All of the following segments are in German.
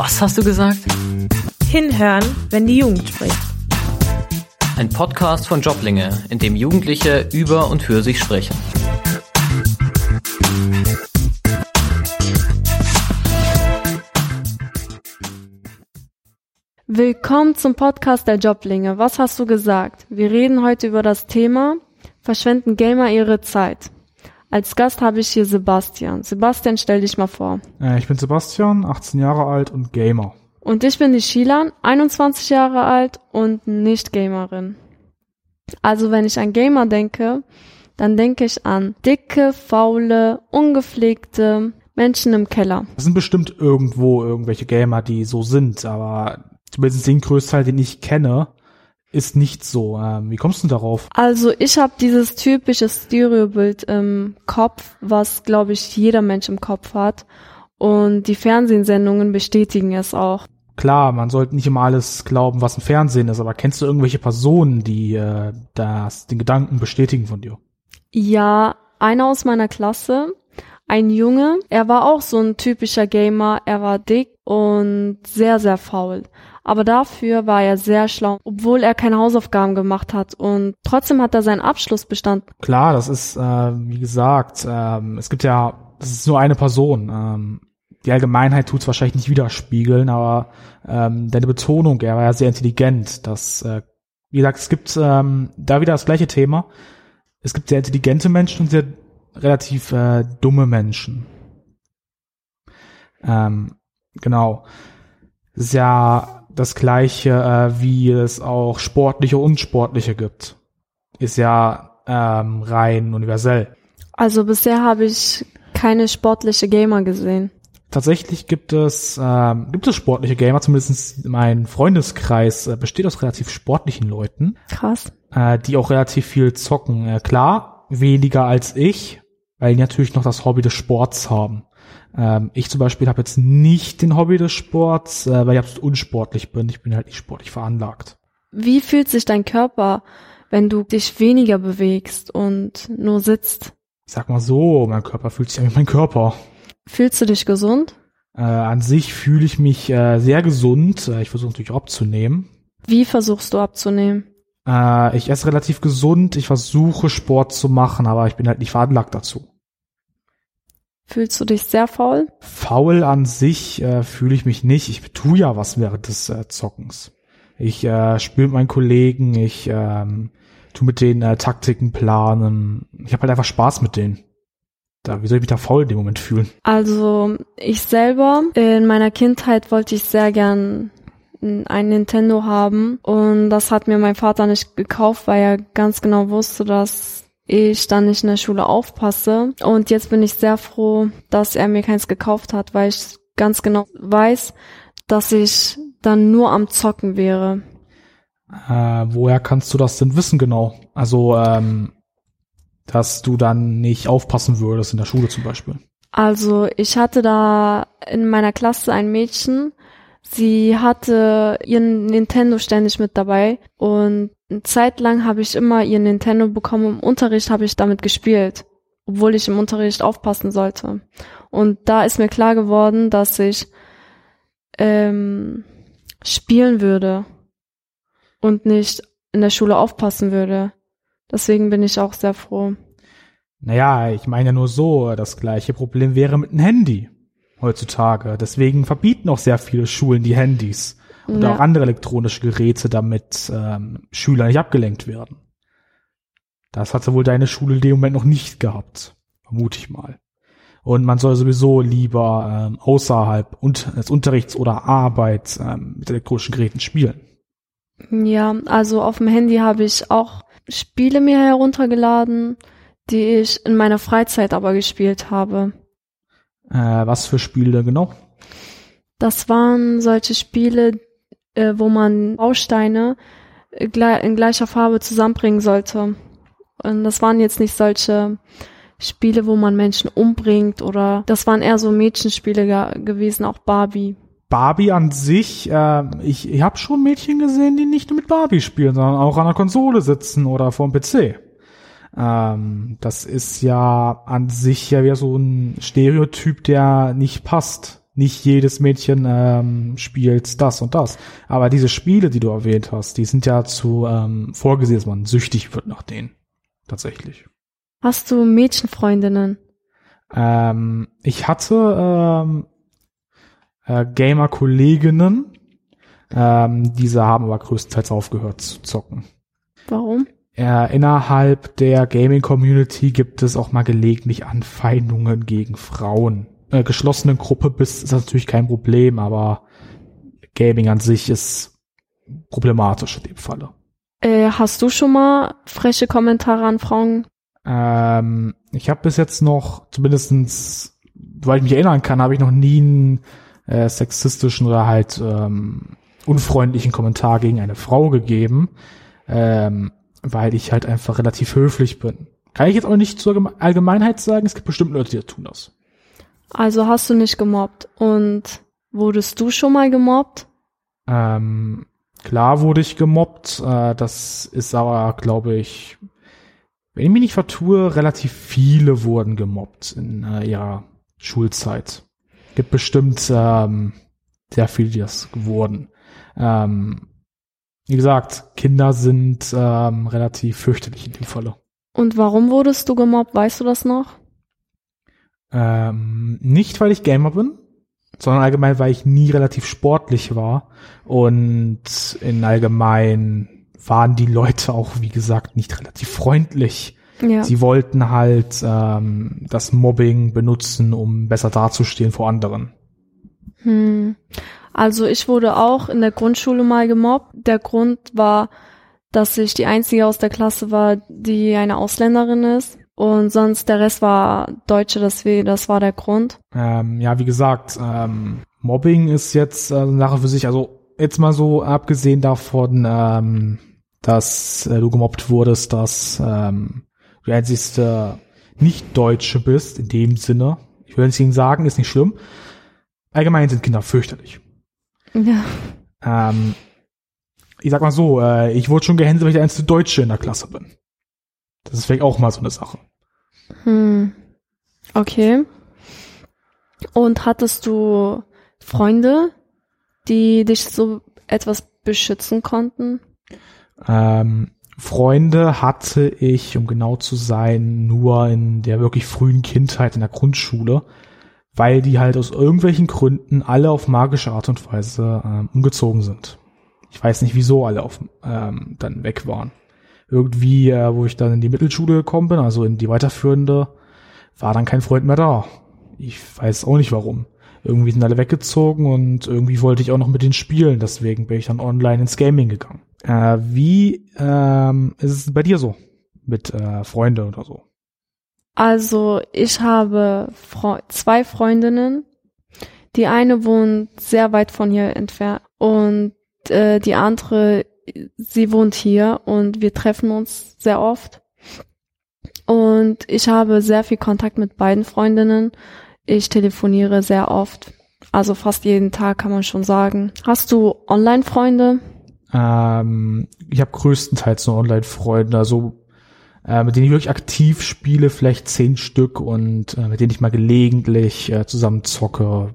Was hast du gesagt? Hinhören, wenn die Jugend spricht. Ein Podcast von Joblinge, in dem Jugendliche über und für sich sprechen. Willkommen zum Podcast der Joblinge. Was hast du gesagt? Wir reden heute über das Thema Verschwenden Gamer ihre Zeit? Als Gast habe ich hier Sebastian. Sebastian, stell dich mal vor. Äh, ich bin Sebastian, 18 Jahre alt und Gamer. Und ich bin die Shilan, 21 Jahre alt und nicht Gamerin. Also wenn ich an Gamer denke, dann denke ich an dicke, faule, ungepflegte Menschen im Keller. Es sind bestimmt irgendwo irgendwelche Gamer, die so sind, aber zumindest den Größteil, den ich kenne, ist nicht so. Ähm, wie kommst du darauf? Also ich habe dieses typische Stereobild im Kopf, was glaube ich jeder Mensch im Kopf hat. Und die Fernsehsendungen bestätigen es auch. Klar, man sollte nicht immer alles glauben, was im Fernsehen ist, aber kennst du irgendwelche Personen, die äh, das, den Gedanken bestätigen von dir? Ja, einer aus meiner Klasse, ein Junge, er war auch so ein typischer Gamer, er war dick und sehr, sehr faul. Aber dafür war er sehr schlau, obwohl er keine Hausaufgaben gemacht hat und trotzdem hat er seinen Abschluss bestanden. Klar, das ist, äh, wie gesagt, ähm, es gibt ja, das ist nur eine Person. Ähm, die Allgemeinheit tut es wahrscheinlich nicht widerspiegeln, aber ähm, deine Betonung, er war ja sehr intelligent. Das, äh, wie gesagt, es gibt ähm, da wieder das gleiche Thema. Es gibt sehr intelligente Menschen und sehr relativ äh, dumme Menschen. Ähm, genau. Das ist ja das gleiche, äh, wie es auch sportliche und unsportliche gibt. Ist ja ähm, rein universell. Also bisher habe ich keine sportliche Gamer gesehen. Tatsächlich gibt es ähm, gibt es sportliche Gamer, zumindest mein Freundeskreis äh, besteht aus relativ sportlichen Leuten. Krass. Äh, die auch relativ viel zocken. Äh, klar, weniger als ich, weil die natürlich noch das Hobby des Sports haben. Ähm, ich zum Beispiel habe jetzt nicht den Hobby des Sports, äh, weil ich absolut unsportlich bin. Ich bin halt nicht sportlich veranlagt. Wie fühlt sich dein Körper, wenn du dich weniger bewegst und nur sitzt? Ich sag mal so, mein Körper fühlt sich an wie mein Körper. Fühlst du dich gesund? Äh, an sich fühle ich mich äh, sehr gesund. Äh, ich versuche natürlich abzunehmen. Wie versuchst du abzunehmen? Äh, ich esse relativ gesund. Ich versuche Sport zu machen, aber ich bin halt nicht veranlagt dazu. Fühlst du dich sehr faul? Faul an sich äh, fühle ich mich nicht. Ich tue ja was während des äh, Zockens. Ich äh, spiele mit meinen Kollegen, ich ähm, tu mit denen äh, Taktiken planen. Ich habe halt einfach Spaß mit denen. Da, wie soll ich mich da faul in dem Moment fühlen? Also ich selber, in meiner Kindheit wollte ich sehr gern ein Nintendo haben und das hat mir mein Vater nicht gekauft, weil er ganz genau wusste, dass ich dann nicht in der Schule aufpasse. Und jetzt bin ich sehr froh, dass er mir keins gekauft hat, weil ich ganz genau weiß, dass ich dann nur am Zocken wäre. Äh, woher kannst du das denn wissen genau? Also, ähm, dass du dann nicht aufpassen würdest in der Schule zum Beispiel. Also ich hatte da in meiner Klasse ein Mädchen, sie hatte ihren Nintendo ständig mit dabei und eine Zeit lang habe ich immer ihr Nintendo bekommen. Im Unterricht habe ich damit gespielt, obwohl ich im Unterricht aufpassen sollte. Und da ist mir klar geworden, dass ich ähm, spielen würde und nicht in der Schule aufpassen würde. Deswegen bin ich auch sehr froh. Naja, ich meine nur so, das gleiche Problem wäre mit dem Handy heutzutage. Deswegen verbieten auch sehr viele Schulen die Handys und Ja. auch andere elektronische Geräte, damit ähm, Schüler nicht abgelenkt werden. Das hatte wohl deine Schule in dem Moment noch nicht gehabt, vermute ich mal. Und man soll sowieso lieber ähm, außerhalb und, des Unterrichts oder Arbeit ähm, mit elektronischen Geräten spielen. Ja, also auf dem Handy habe ich auch Spiele mir heruntergeladen, die ich in meiner Freizeit aber gespielt habe. Äh, was für Spiele genau? Das waren solche Spiele, äh, wo man Bausteine äh, gle- in gleicher Farbe zusammenbringen sollte. Und das waren jetzt nicht solche Spiele, wo man Menschen umbringt oder das waren eher so Mädchenspiele ge gewesen, auch Barbie. Barbie an sich, äh, ich, ich habe schon Mädchen gesehen, die nicht nur mit Barbie spielen, sondern auch an der Konsole sitzen oder vorm PC. Ähm, das ist ja an sich ja wieder so ein Stereotyp, der nicht passt. nicht jedes Mädchen ähm, spielt das und das. Aber diese Spiele, die du erwähnt hast, die sind ja zu ähm, vorgesehen, dass man süchtig wird nach denen. Tatsächlich. Hast du Mädchenfreundinnen? Ähm, ich hatte ähm, äh, Gamer-Kolleginnen, ähm, diese haben aber größtenteils aufgehört zu zocken. Warum? Äh, innerhalb der Gaming-Community gibt es auch mal gelegentlich Anfeindungen gegen Frauen. Äh, geschlossene Gruppe bist ist natürlich kein Problem, aber Gaming an sich ist problematisch in dem Falle. Äh, hast du schon mal freche Kommentare an Frauen? Ähm, ich habe bis jetzt noch, zumindestens, weil ich mich erinnern kann, habe ich noch nie einen äh, sexistischen oder halt ähm, unfreundlichen Kommentar gegen eine Frau gegeben, ähm, weil ich halt einfach relativ höflich bin. Kann ich jetzt auch nicht zur Allgemeinheit sagen, es gibt bestimmt Leute, die tun das. Also hast du nicht gemobbt und wurdest du schon mal gemobbt? Ähm, klar wurde ich gemobbt, äh, das ist aber, glaube ich, wenn ich mich nicht vertue, relativ viele wurden gemobbt in äh, ihrer Schulzeit. Gibt bestimmt ähm, sehr viele, die das wurden. Ähm, wie gesagt, Kinder sind ähm, relativ fürchterlich in dem Falle. Und warum wurdest du gemobbt? Weißt du das noch? Ähm, nicht, weil ich Gamer bin, sondern allgemein, weil ich nie relativ sportlich war. Und in allgemein waren die Leute auch, wie gesagt, nicht relativ freundlich. Ja. Sie wollten halt ähm, das Mobbing benutzen, um besser dazustehen vor anderen. Hm. Also ich wurde auch in der Grundschule mal gemobbt. Der Grund war, dass ich die einzige aus der Klasse war, die eine Ausländerin ist. Und sonst der Rest war Deutsche, deswegen, das war der Grund. Ähm, ja, wie gesagt, ähm, Mobbing ist jetzt äh, eine Sache für sich. Also jetzt mal so abgesehen davon, ähm, dass äh, du gemobbt wurdest, dass ähm, du einzigste Nicht-Deutsche bist, in dem Sinne. Ich will nicht sagen, ist nicht schlimm. Allgemein sind Kinder fürchterlich. Ja. Ähm, ich sag mal so, äh, ich wurde schon gehänselt, weil ich der einzige Deutsche in der Klasse bin. Das ist vielleicht auch mal so eine Sache. Hm. Okay. Und hattest du Freunde, die dich so etwas beschützen konnten? Ähm, Freunde hatte ich, um genau zu sein, nur in der wirklich frühen Kindheit in der Grundschule, weil die halt aus irgendwelchen Gründen alle auf magische Art und Weise ähm, umgezogen sind. Ich weiß nicht, wieso alle auf, ähm, dann weg waren. Irgendwie, äh, wo ich dann in die Mittelschule gekommen bin, also in die weiterführende, war dann kein Freund mehr da. Ich weiß auch nicht warum. Irgendwie sind alle weggezogen und irgendwie wollte ich auch noch mit denen spielen, deswegen bin ich dann online ins Gaming gegangen. Äh, wie ähm, ist es bei dir so mit äh, Freunde oder so? Also ich habe Fre zwei Freundinnen. Die eine wohnt sehr weit von hier entfernt und äh, die andere, sie wohnt hier und wir treffen uns sehr oft. Und ich habe sehr viel Kontakt mit beiden Freundinnen. Ich telefoniere sehr oft. Also fast jeden Tag kann man schon sagen. Hast du Online-Freunde? Ähm, ich habe größtenteils nur Online-Freunde, also äh, mit denen ich wirklich aktiv spiele, vielleicht zehn Stück und äh, mit denen ich mal gelegentlich äh, zusammen zocke,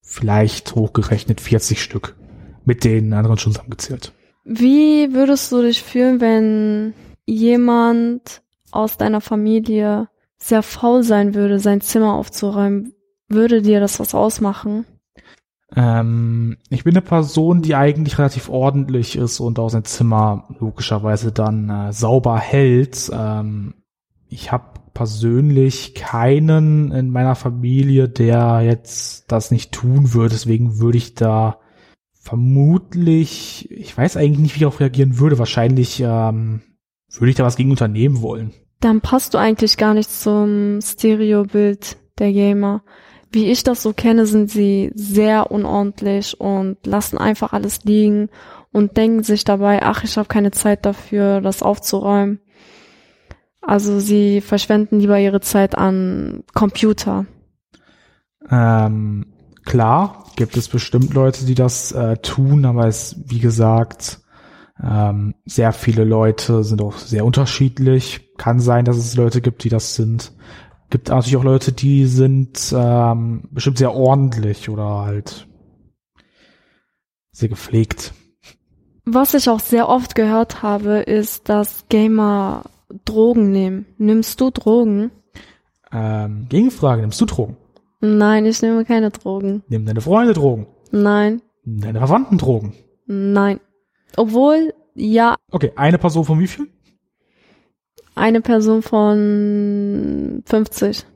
vielleicht hochgerechnet 40 Stück. Mit den anderen schon zusammengezählt. Wie würdest du dich fühlen, wenn jemand aus deiner Familie sehr faul sein würde, sein Zimmer aufzuräumen? Würde dir das was ausmachen? Ähm, ich bin eine Person, die eigentlich relativ ordentlich ist und auch sein Zimmer logischerweise dann äh, sauber hält. Ähm, ich habe persönlich keinen in meiner Familie, der jetzt das nicht tun würde. Deswegen würde ich da vermutlich, ich weiß eigentlich nicht, wie ich darauf reagieren würde. Wahrscheinlich ähm, würde ich da was gegen unternehmen wollen. Dann passt du eigentlich gar nicht zum Stereobild der Gamer. Wie ich das so kenne, sind sie sehr unordentlich und lassen einfach alles liegen und denken sich dabei, ach, ich habe keine Zeit dafür, das aufzuräumen. Also sie verschwenden lieber ihre Zeit an Computer. Ähm, klar, gibt es bestimmt Leute, die das äh, tun, aber es, wie gesagt, ähm, sehr viele Leute sind auch sehr unterschiedlich. Kann sein, dass es Leute gibt, die das sind. Gibt natürlich auch Leute, die sind ähm, bestimmt sehr ordentlich oder halt sehr gepflegt. Was ich auch sehr oft gehört habe, ist, dass Gamer Drogen nehmen. Nimmst du Drogen? Ähm, Gegenfrage, nimmst du Drogen? Nein, ich nehme keine Drogen. Nehmen deine Freunde Drogen? Nein, deine Verwandten Drogen? nein. Obwohl, ja, Okay, eine Person von wie viel? Eine Person von 50.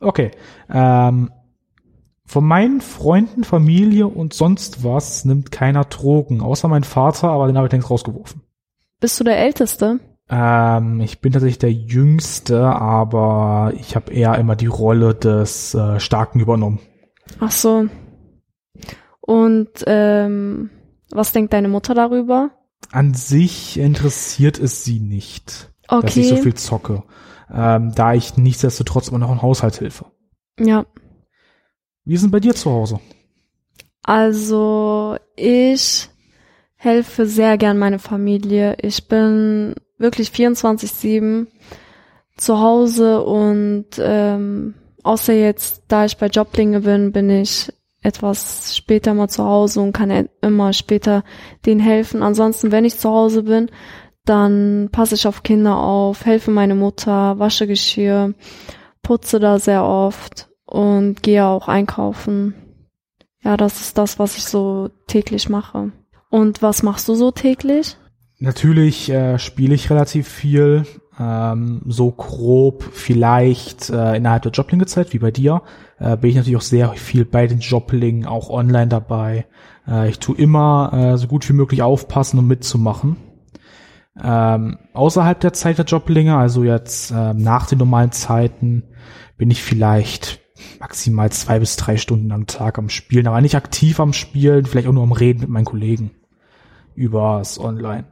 Okay. Ähm, von meinen Freunden, Familie und sonst was nimmt keiner Drogen, außer mein Vater, aber den habe ich längst rausgeworfen. Bist du der Älteste? Ähm, ich bin tatsächlich der Jüngste, aber ich habe eher immer die Rolle des äh, Starken übernommen. Ach so. Und ähm, was denkt deine Mutter darüber? An sich interessiert es sie nicht, dass ich so Okay. viel zocke, ähm, da ich nichtsdestotrotz immer noch im Haushalt helfe. Ja. Wie ist denn bei dir zu Hause? Also ich helfe sehr gern meine Familie. Ich bin wirklich 24/7 zu Hause und ähm, außer jetzt, da ich bei Joblinge bin, bin ich etwas später mal zu Hause und kann immer später denen helfen. Ansonsten, wenn ich zu Hause bin, dann passe ich auf Kinder auf, helfe meine Mutter, wasche Geschirr, putze da sehr oft und gehe auch einkaufen. Ja, das ist das, was ich so täglich mache. Und was machst du so täglich? Natürlich äh, spiele ich relativ viel, ähm, so grob vielleicht äh, innerhalb der Joblinge-Zeit, wie bei dir, äh, bin ich natürlich auch sehr viel bei den Joblingen, auch online dabei. Äh, ich tue immer äh, so gut wie möglich aufpassen, um mitzumachen. Ähm, außerhalb der Zeit der Joblinge, also jetzt äh, nach den normalen Zeiten, bin ich vielleicht maximal zwei bis drei Stunden am Tag am Spielen, aber nicht aktiv am Spielen, vielleicht auch nur am Reden mit meinen Kollegen übers Online.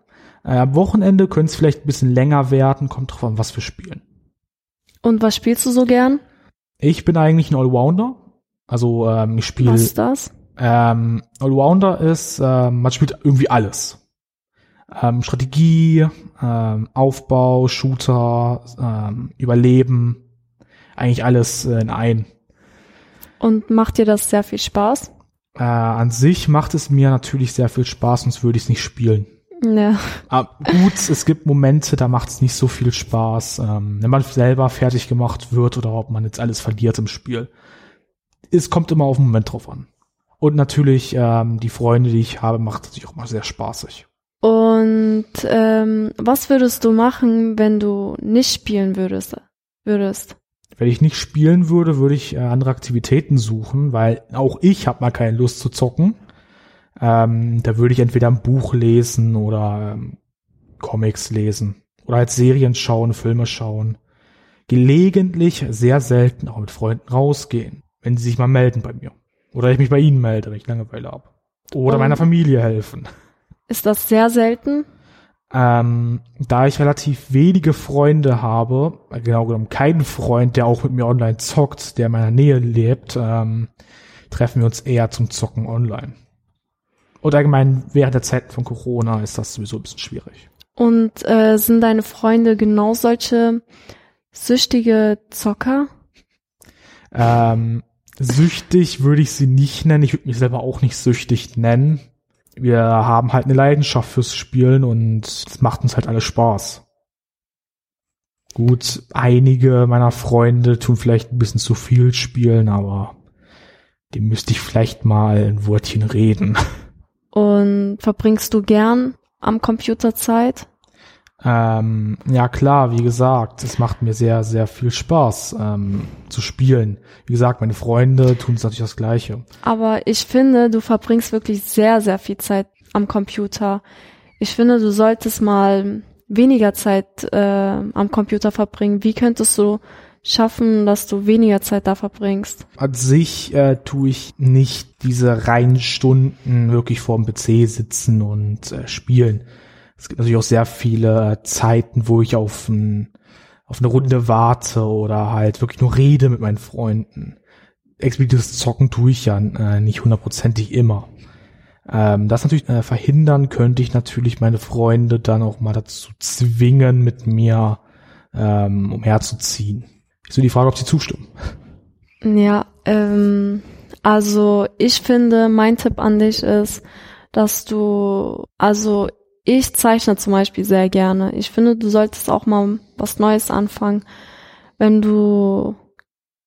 Äh, am Wochenende könnte es vielleicht ein bisschen länger werden, kommt drauf an, was wir spielen. Und was spielst du so gern? Ich bin eigentlich ein Allrounder. Also ähm, ich spiele Was ist das? ähm, Allrounder ist, ähm, man spielt irgendwie alles. Ähm, Strategie, ähm, Aufbau, Shooter, ähm, Überleben, eigentlich alles äh, in ein. Und macht dir das sehr viel Spaß? Äh, an sich macht es mir natürlich sehr viel Spaß, sonst würde ich es nicht spielen. Ja. Aber gut, es gibt Momente, da macht es nicht so viel Spaß, ähm, wenn man selber fertig gemacht wird oder ob man jetzt alles verliert im Spiel. Es kommt immer auf den Moment drauf an. Und natürlich, ähm, die Freunde, die ich habe, macht es natürlich auch immer sehr spaßig. Und ähm, was würdest du machen, wenn du nicht spielen würdest? Würdest? Wenn ich nicht spielen würde, würde ich äh, andere Aktivitäten suchen, weil auch ich habe mal keine Lust zu zocken. Ähm, da würde ich entweder ein Buch lesen oder ähm, Comics lesen oder halt Serien schauen, Filme schauen. Gelegentlich, sehr selten auch mit Freunden rausgehen, wenn sie sich mal melden bei mir. Oder ich mich bei ihnen melde, wenn ich Langeweile habe. Oder Und- meiner Familie helfen. Ist das sehr selten? Ähm, da ich relativ wenige Freunde habe, genau genommen keinen Freund, der auch mit mir online zockt, der in meiner Nähe lebt, ähm, treffen wir uns eher zum Zocken online. Und allgemein während der Zeiten von Corona ist das sowieso ein bisschen schwierig. Und äh, sind deine Freunde genau solche süchtige Zocker? Ähm, süchtig würde ich sie nicht nennen. Ich würde mich selber auch nicht süchtig nennen. Wir haben halt eine Leidenschaft fürs Spielen und es macht uns halt alles Spaß. Gut, einige meiner Freunde tun vielleicht ein bisschen zu viel spielen, aber dem müsste ich vielleicht mal ein Wörtchen reden. Und verbringst du gern am Computer Zeit? Ähm, ja klar, wie gesagt, es macht mir sehr, sehr viel Spaß ähm, zu spielen. Wie gesagt, meine Freunde tun es natürlich das Gleiche. Aber ich finde, du verbringst wirklich sehr, sehr viel Zeit am Computer. Ich finde, du solltest mal weniger Zeit äh, am Computer verbringen. Wie könntest du schaffen, dass du weniger Zeit da verbringst? An sich äh, tue ich nicht diese reinen Stunden wirklich vorm PC sitzen und äh, spielen. Es gibt natürlich auch sehr viele äh, Zeiten, wo ich auf, ein, auf eine Runde warte oder halt wirklich nur rede mit meinen Freunden. Explizites Zocken tue ich ja äh, nicht hundertprozentig immer. Ähm, das natürlich äh, verhindern könnte ich natürlich meine Freunde dann auch mal dazu zwingen, mit mir ähm, umherzuziehen. Ist so die Frage, ob Sie zustimmen. Ja, ähm, also ich finde, mein Tipp an dich ist, dass du, also ich zeichne zum Beispiel sehr gerne. Ich finde, du solltest auch mal was Neues anfangen. Wenn du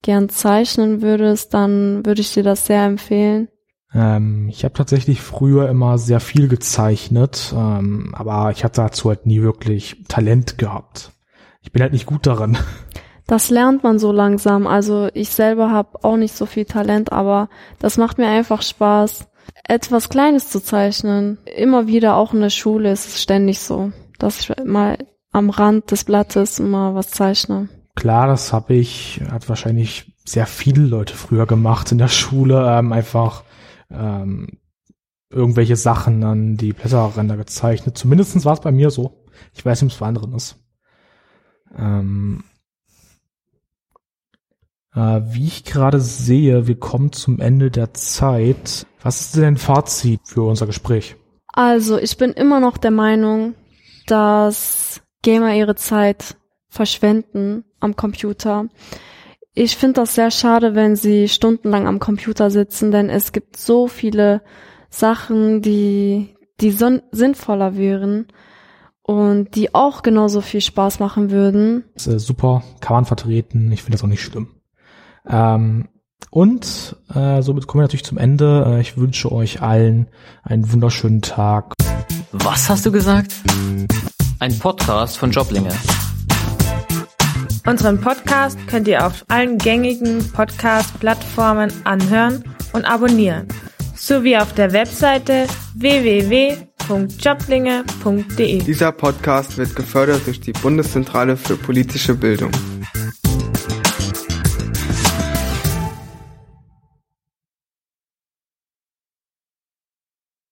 gern zeichnen würdest, dann würde ich dir das sehr empfehlen. Ähm, ich habe tatsächlich früher immer sehr viel gezeichnet, ähm, aber ich hatte dazu halt nie wirklich Talent gehabt. Ich bin halt nicht gut darin. Das lernt man so langsam. Also ich selber habe auch nicht so viel Talent, aber das macht mir einfach Spaß, etwas Kleines zu zeichnen. Immer wieder, auch in der Schule ist es ständig so, dass ich mal am Rand des Blattes immer was zeichne. Klar, das habe ich, hat wahrscheinlich sehr viele Leute früher gemacht in der Schule, ähm, einfach ähm, irgendwelche Sachen an die Blätterränder gezeichnet. Zumindestens war es bei mir so. Ich weiß nicht, ob es bei anderen ist. Ähm, äh, wie ich gerade sehe, wir kommen zum Ende der Zeit. Was ist denn ein Fazit für unser Gespräch? Also, ich bin immer noch der Meinung, dass Gamer ihre Zeit verschwenden am Computer. Ich finde das sehr schade, wenn sie stundenlang am Computer sitzen, denn es gibt so viele Sachen, die, die sinnvoller wären und die auch genauso viel Spaß machen würden. Das ist, super, kann man vertreten. Ich finde das auch nicht schlimm. Ähm, und äh, somit kommen wir natürlich zum Ende. Äh, ich wünsche euch allen einen wunderschönen Tag. Was hast du gesagt? Ein Podcast von Joblinge. Unseren Podcast könnt ihr auf allen gängigen Podcast-Plattformen anhören und abonnieren, sowie auf der Webseite www.joblinge.de. Dieser Podcast wird gefördert durch die Bundeszentrale für politische Bildung.